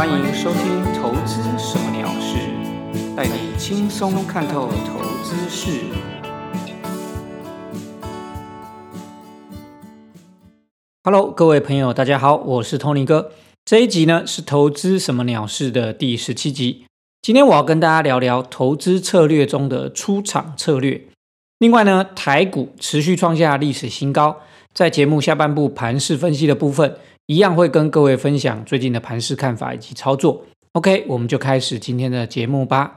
欢迎收听《投资什么鸟事》，带你轻松看透投资事。Hello，各位朋友，大家好，我是 Tony 哥。这一集呢是《投资什么鸟事》的第十七集。今天我要跟大家聊聊投资策略中的出场策略。另外呢，台股持续创下历史新高，在节目下半部盘势分析的部分。一样会跟各位分享最近的盘市看法以及操作。OK，我们就开始今天的节目吧。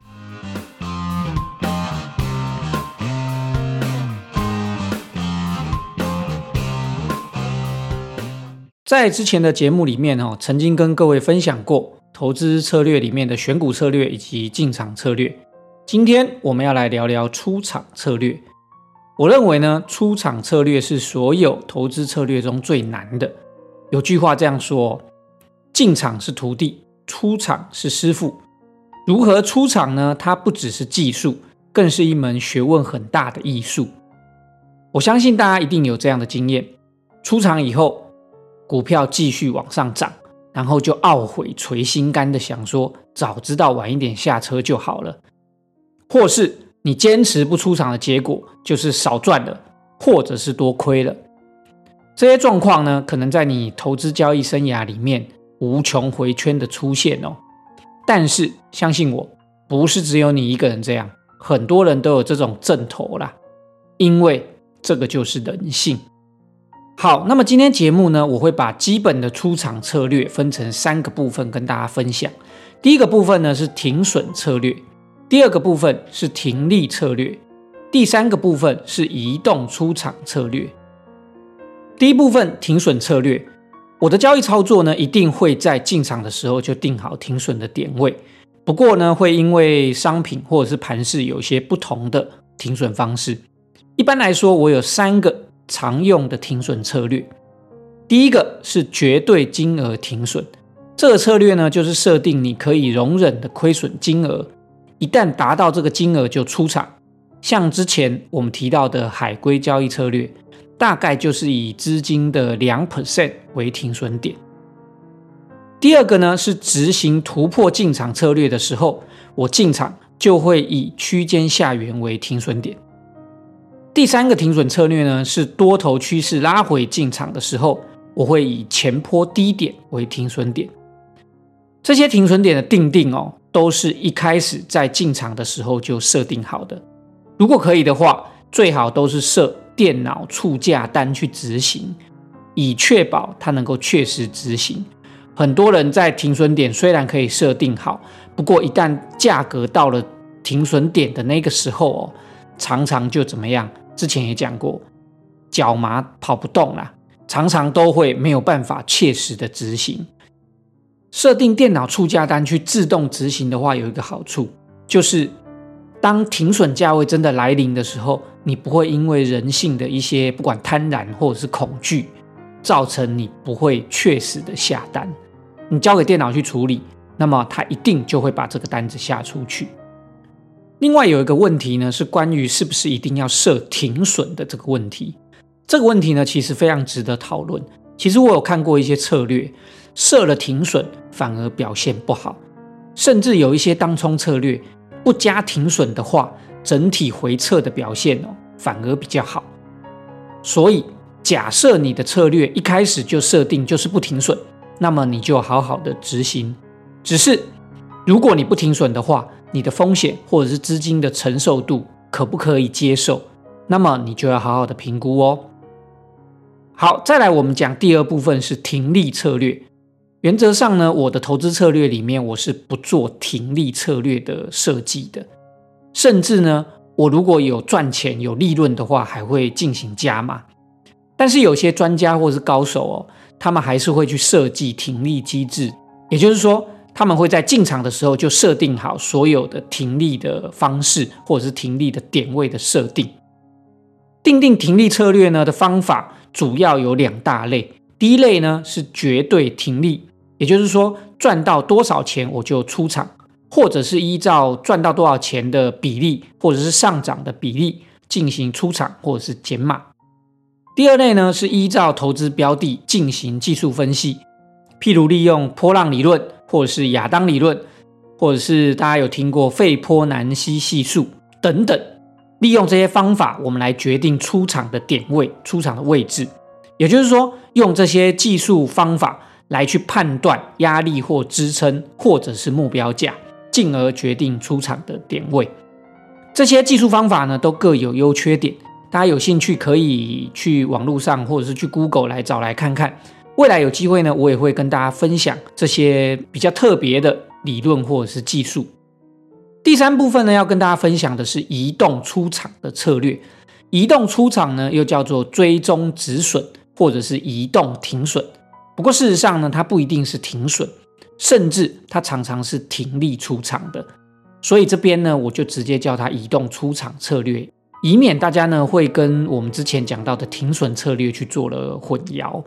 在之前的节目里面哦，曾经跟各位分享过投资策略里面的选股策略以及进场策略。今天我们要来聊聊出场策略。我认为呢，出场策略是所有投资策略中最难的。有句话这样说：进场是徒弟，出场是师傅。如何出场呢？它不只是技术，更是一门学问很大的艺术。我相信大家一定有这样的经验：出场以后，股票继续往上涨，然后就懊悔捶心肝的想说，早知道晚一点下车就好了。或是你坚持不出场的结果，就是少赚了，或者是多亏了。这些状况呢，可能在你投资交易生涯里面无穷回圈的出现哦。但是相信我，不是只有你一个人这样，很多人都有这种阵头啦。因为这个就是人性。好，那么今天节目呢，我会把基本的出场策略分成三个部分跟大家分享。第一个部分呢是停损策略，第二个部分是停利策略，第三个部分是移动出场策略。第一部分停损策略，我的交易操作呢，一定会在进场的时候就定好停损的点位。不过呢，会因为商品或者是盘势有一些不同的停损方式。一般来说，我有三个常用的停损策略。第一个是绝对金额停损，这个策略呢，就是设定你可以容忍的亏损金额，一旦达到这个金额就出场。像之前我们提到的海龟交易策略。大概就是以资金的两 percent 为停损点。第二个呢是执行突破进场策略的时候，我进场就会以区间下缘为停损点。第三个停损策略呢是多头趋势拉回进场的时候，我会以前坡低点为停损点。这些停损点的定定哦，都是一开始在进场的时候就设定好的。如果可以的话，最好都是设。电脑出价单去执行，以确保它能够确实执行。很多人在停损点虽然可以设定好，不过一旦价格到了停损点的那个时候哦，常常就怎么样？之前也讲过，脚麻跑不动了，常常都会没有办法切实的执行。设定电脑出价单去自动执行的话，有一个好处就是。当停损价位真的来临的时候，你不会因为人性的一些不管贪婪或者是恐惧，造成你不会确实的下单。你交给电脑去处理，那么它一定就会把这个单子下出去。另外有一个问题呢，是关于是不是一定要设停损的这个问题。这个问题呢，其实非常值得讨论。其实我有看过一些策略，设了停损反而表现不好，甚至有一些当冲策略。不加停损的话，整体回撤的表现哦反而比较好。所以假设你的策略一开始就设定就是不停损，那么你就好好的执行。只是如果你不停损的话，你的风险或者是资金的承受度可不可以接受？那么你就要好好的评估哦。好，再来我们讲第二部分是停利策略。原则上呢，我的投资策略里面，我是不做停利策略的设计的。甚至呢，我如果有赚钱有利润的话，还会进行加码。但是有些专家或是高手哦，他们还是会去设计停利机制，也就是说，他们会在进场的时候就设定好所有的停利的方式，或者是停利的点位的设定。定定停利策略呢的方法主要有两大类，第一类呢是绝对停利。也就是说，赚到多少钱我就出场，或者是依照赚到多少钱的比例，或者是上涨的比例进行出场或者是减码。第二类呢是依照投资标的进行技术分析，譬如利用波浪理论或者是亚当理论，或者是大家有听过费波南西系数等等，利用这些方法，我们来决定出场的点位、出场的位置。也就是说，用这些技术方法来去判断压力或支撑，或者是目标价，进而决定出场的点位。这些技术方法呢，都各有优缺点。大家有兴趣可以去网络上，或者是去 Google 来找来看看。未来有机会呢，我也会跟大家分享这些比较特别的理论或者是技术。第三部分呢，要跟大家分享的是移动出场的策略。移动出场呢，又叫做追踪止损，或者是移动停损。不过事实上呢，它不一定是停损，甚至它常常是停利出场的。所以这边呢，我就直接叫它移动出场策略，以免大家呢会跟我们之前讲到的停损策略去做了混淆。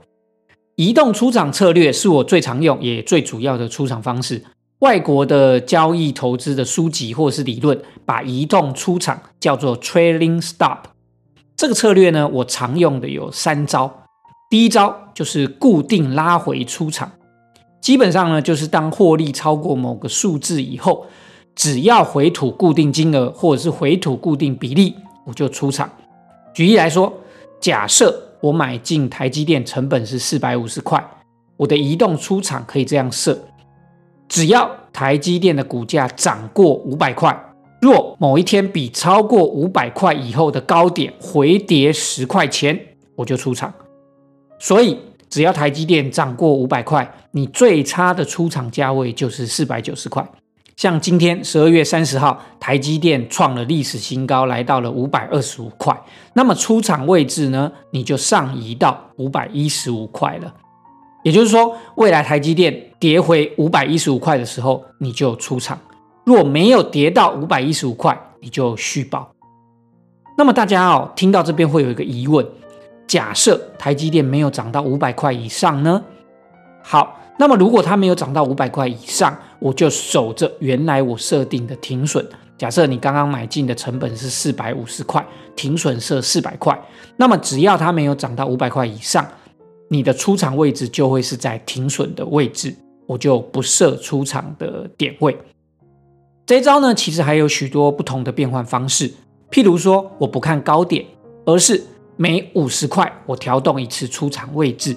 移动出场策略是我最常用也最主要的出场方式。外国的交易投资的书籍或是理论，把移动出场叫做 trailing stop。这个策略呢，我常用的有三招。第一招就是固定拉回出场，基本上呢，就是当获利超过某个数字以后，只要回吐固定金额或者是回吐固定比例，我就出场。举例来说，假设。我买进台积电成本是四百五十块，我的移动出场可以这样设：只要台积电的股价涨过五百块，若某一天比超过五百块以后的高点回跌十块钱，我就出场。所以只要台积电涨过五百块，你最差的出场价位就是四百九十块。像今天十二月三十号，台积电创了历史新高，来到了五百二十五块。那么出场位置呢？你就上移到五百一十五块了。也就是说，未来台积电跌回五百一十五块的时候，你就出场；若没有跌到五百一十五块，你就续保。那么大家哦，听到这边会有一个疑问：假设台积电没有涨到五百块以上呢？好。那么，如果它没有涨到五百块以上，我就守着原来我设定的停损。假设你刚刚买进的成本是四百五十块，停损设四百块，那么只要它没有涨到五百块以上，你的出场位置就会是在停损的位置，我就不设出场的点位。这一招呢，其实还有许多不同的变换方式，譬如说，我不看高点，而是每五十块我调动一次出场位置。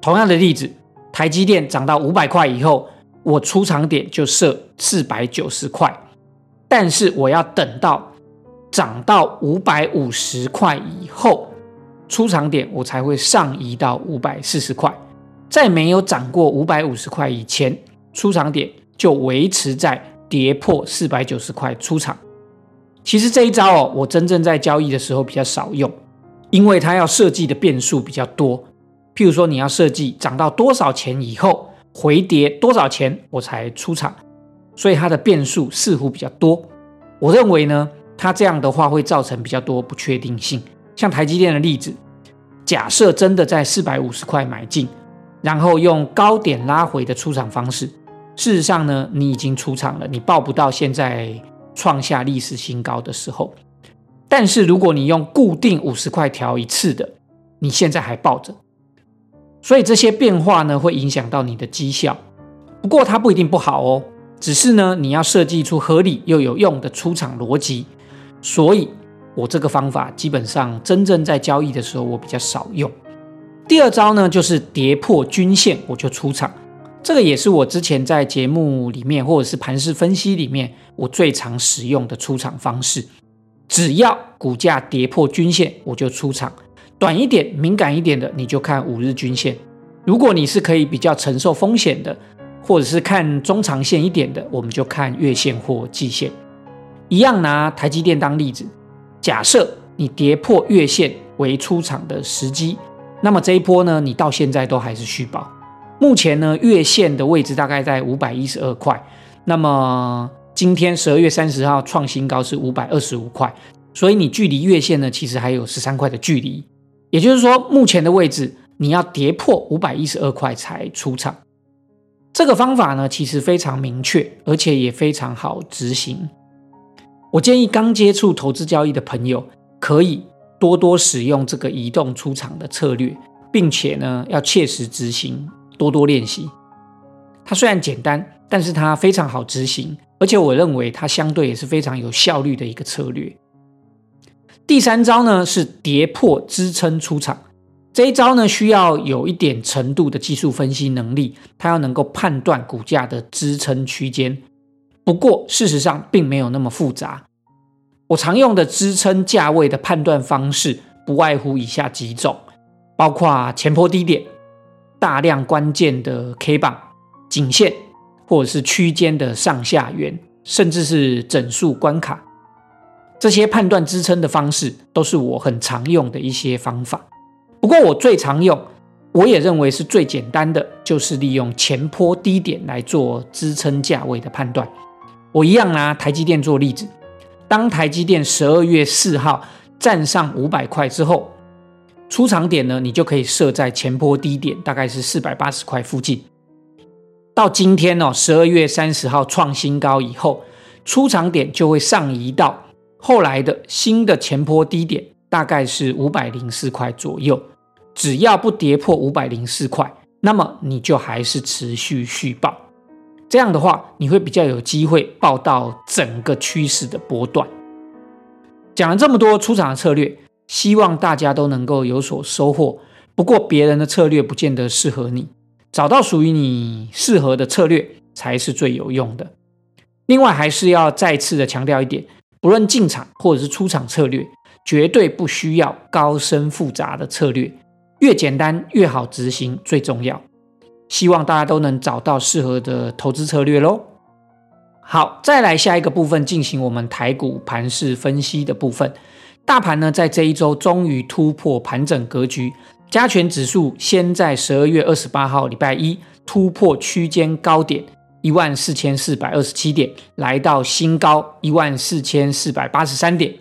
同样的例子。台积电涨到五百块以后，我出场点就设四百九十块，但是我要等到涨到五百五十块以后，出场点我才会上移到五百四十块。在没有涨过五百五十块以前，出场点就维持在跌破四百九十块出场。其实这一招哦，我真正在交易的时候比较少用，因为它要设计的变数比较多。譬如说，你要设计涨到多少钱以后回跌多少钱我才出场，所以它的变数似乎比较多。我认为呢，它这样的话会造成比较多不确定性。像台积电的例子，假设真的在四百五十块买进，然后用高点拉回的出场方式，事实上呢，你已经出场了，你报不到现在创下历史新高的时候。但是如果你用固定五十块调一次的，你现在还抱着。所以这些变化呢，会影响到你的绩效。不过它不一定不好哦，只是呢，你要设计出合理又有用的出场逻辑。所以，我这个方法基本上真正在交易的时候，我比较少用。第二招呢，就是跌破均线我就出场。这个也是我之前在节目里面或者是盘势分析里面我最常使用的出场方式。只要股价跌破均线，我就出场。短一点、敏感一点的，你就看五日均线；如果你是可以比较承受风险的，或者是看中长线一点的，我们就看月线或季线。一样拿台积电当例子，假设你跌破月线为出场的时机，那么这一波呢，你到现在都还是续保。目前呢，月线的位置大概在五百一十二块，那么今天十二月三十号创新高是五百二十五块，所以你距离月线呢，其实还有十三块的距离。也就是说，目前的位置你要跌破五百一十二块才出场。这个方法呢，其实非常明确，而且也非常好执行。我建议刚接触投资交易的朋友，可以多多使用这个移动出场的策略，并且呢，要切实执行，多多练习。它虽然简单，但是它非常好执行，而且我认为它相对也是非常有效率的一个策略。第三招呢是跌破支撑出场，这一招呢需要有一点程度的技术分析能力，它要能够判断股价的支撑区间。不过事实上并没有那么复杂。我常用的支撑价位的判断方式不外乎以下几种，包括前坡低点、大量关键的 K 棒、颈线，或者是区间的上下缘，甚至是整数关卡。这些判断支撑的方式都是我很常用的一些方法。不过我最常用，我也认为是最简单的，就是利用前坡低点来做支撑价位的判断。我一样拿台积电做例子，当台积电十二月四号站上五百块之后，出场点呢，你就可以设在前坡低点，大概是四百八十块附近。到今天哦，十二月三十号创新高以后，出场点就会上移到。后来的新的前坡低点大概是五百零四块左右，只要不跌破五百零四块，那么你就还是持续续报。这样的话，你会比较有机会报到整个趋势的波段。讲了这么多出场的策略，希望大家都能够有所收获。不过别人的策略不见得适合你，找到属于你适合的策略才是最有用的。另外，还是要再次的强调一点。不论进场或者是出场策略，绝对不需要高深复杂的策略，越简单越好执行最重要。希望大家都能找到适合的投资策略喽。好，再来下一个部分进行我们台股盘势分析的部分。大盘呢在这一周终于突破盘整格局，加权指数先在十二月二十八号礼拜一突破区间高点。一万四千四百二十七点，来到新高一万四千四百八十三点，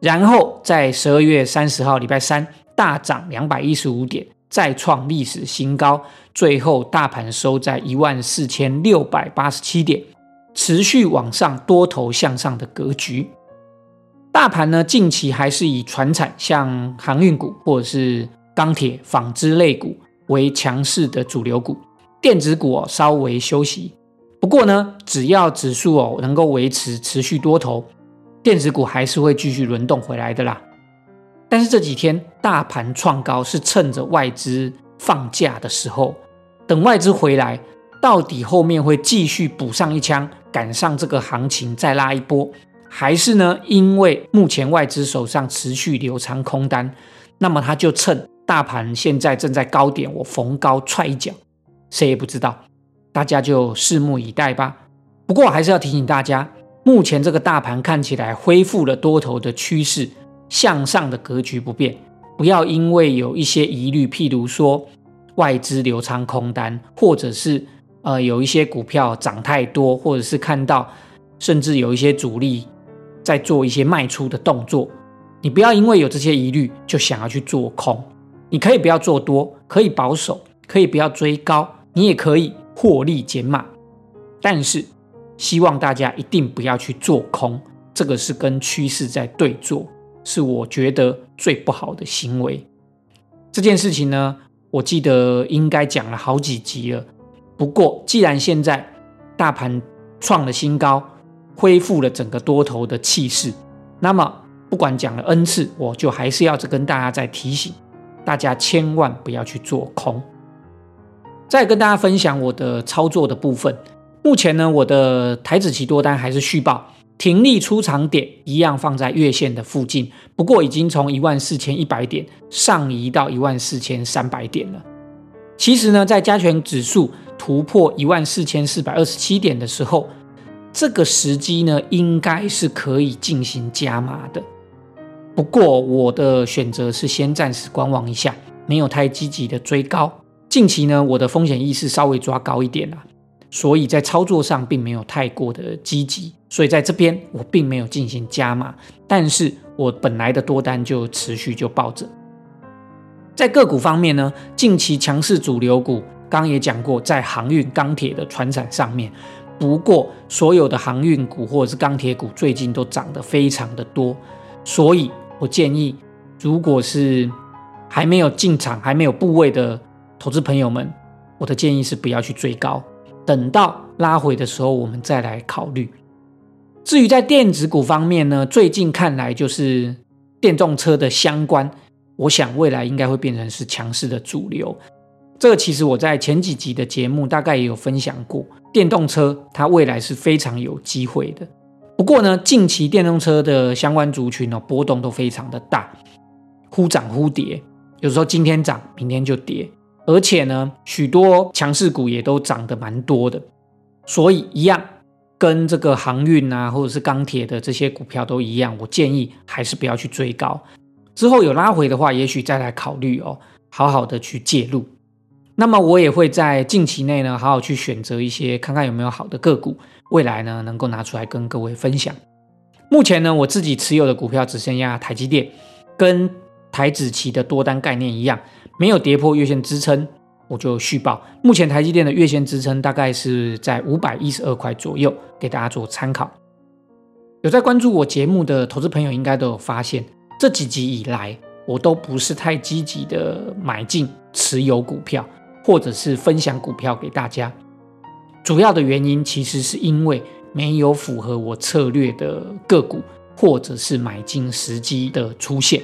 然后在十二月三十号礼拜三大涨两百一十五点，再创历史新高，最后大盘收在一万四千六百八十七点，持续往上多头向上的格局。大盘呢，近期还是以船产，像航运股或者是钢铁、纺织类股为强势的主流股，电子股稍微休息。不过呢，只要指数哦能够维持持续多头，电子股还是会继续轮动回来的啦。但是这几天大盘创高是趁着外资放假的时候，等外资回来，到底后面会继续补上一枪，赶上这个行情再拉一波，还是呢？因为目前外资手上持续流仓空单，那么他就趁大盘现在正在高点，我逢高踹一脚，谁也不知道。大家就拭目以待吧。不过还是要提醒大家，目前这个大盘看起来恢复了多头的趋势，向上的格局不变。不要因为有一些疑虑，譬如说外资流仓空单，或者是呃有一些股票涨太多，或者是看到甚至有一些主力在做一些卖出的动作，你不要因为有这些疑虑就想要去做空。你可以不要做多，可以保守，可以不要追高，你也可以。获利减码，但是希望大家一定不要去做空，这个是跟趋势在对坐，是我觉得最不好的行为。这件事情呢，我记得应该讲了好几集了。不过，既然现在大盘创了新高，恢复了整个多头的气势，那么不管讲了 N 次，我就还是要跟大家再提醒，大家千万不要去做空。再跟大家分享我的操作的部分。目前呢，我的台子期多单还是续报，停利出场点一样放在月线的附近，不过已经从一万四千一百点上移到一万四千三百点了。其实呢，在加权指数突破一万四千四百二十七点的时候，这个时机呢，应该是可以进行加码的。不过我的选择是先暂时观望一下，没有太积极的追高。近期呢，我的风险意识稍微抓高一点啦，所以在操作上并没有太过的积极，所以在这边我并没有进行加码，但是我本来的多单就持续就抱着。在个股方面呢，近期强势主流股，刚刚也讲过，在航运、钢铁的船产上面，不过所有的航运股或者是钢铁股最近都涨得非常的多，所以我建议，如果是还没有进场、还没有部位的。投资朋友们，我的建议是不要去追高，等到拉回的时候我们再来考虑。至于在电子股方面呢，最近看来就是电动车的相关，我想未来应该会变成是强势的主流。这个其实我在前几集的节目大概也有分享过，电动车它未来是非常有机会的。不过呢，近期电动车的相关族群呢波动都非常的大，忽涨忽跌，有时候今天涨，明天就跌，而且呢，许多强势股也都涨得蛮多的，所以一样。跟这个航运啊，或者是钢铁的这些股票都一样，我建议还是不要去追高。之后有拉回的话，也许再来考虑哦，好好的去介入。那么我也会在近期内呢，好好去选择一些，看看有没有好的个股，未来呢能够拿出来跟各位分享。目前呢，我自己持有的股票只剩下台积电跟台子期的多单概念一样，没有跌破月线支撑。我就续报，目前台积电的月线支撑大概是在五百一十二块左右，给大家做参考。有在关注我节目的投资朋友，应该都有发现，这几集以来，我都不是太积极的买进持有股票，或者是分享股票给大家。主要的原因其实是因为没有符合我策略的个股，或者是买进时机的出现，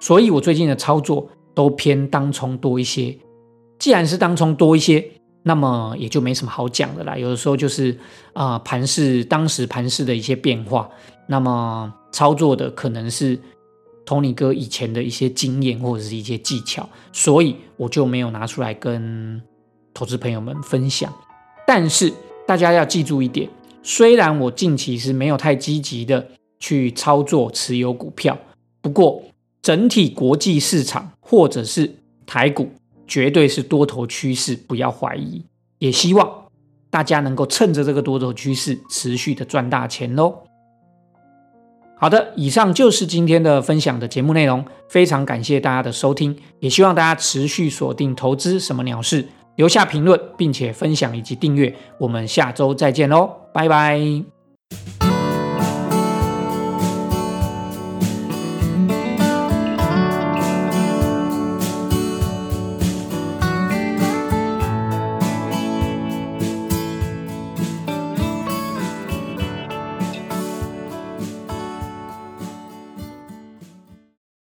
所以我最近的操作都偏当冲多一些。既然是当冲多一些，那么也就没什么好讲的啦。有的时候就是啊，盘市当时盘市的一些变化，那么操作的可能是 Tony 哥以前的一些经验或者是一些技巧，所以我就没有拿出来跟投资朋友们分享。但是大家要记住一点，虽然我近期是没有太积极的去操作持有股票，不过整体国际市场或者是台股。绝对是多头趋势，不要怀疑。也希望大家能够趁着这个多头趋势，持续的赚大钱喽。好的，以上就是今天的分享的节目内容，非常感谢大家的收听，也希望大家持续锁定投资什么鸟事，留下评论，并且分享以及订阅。我们下周再见喽，拜拜。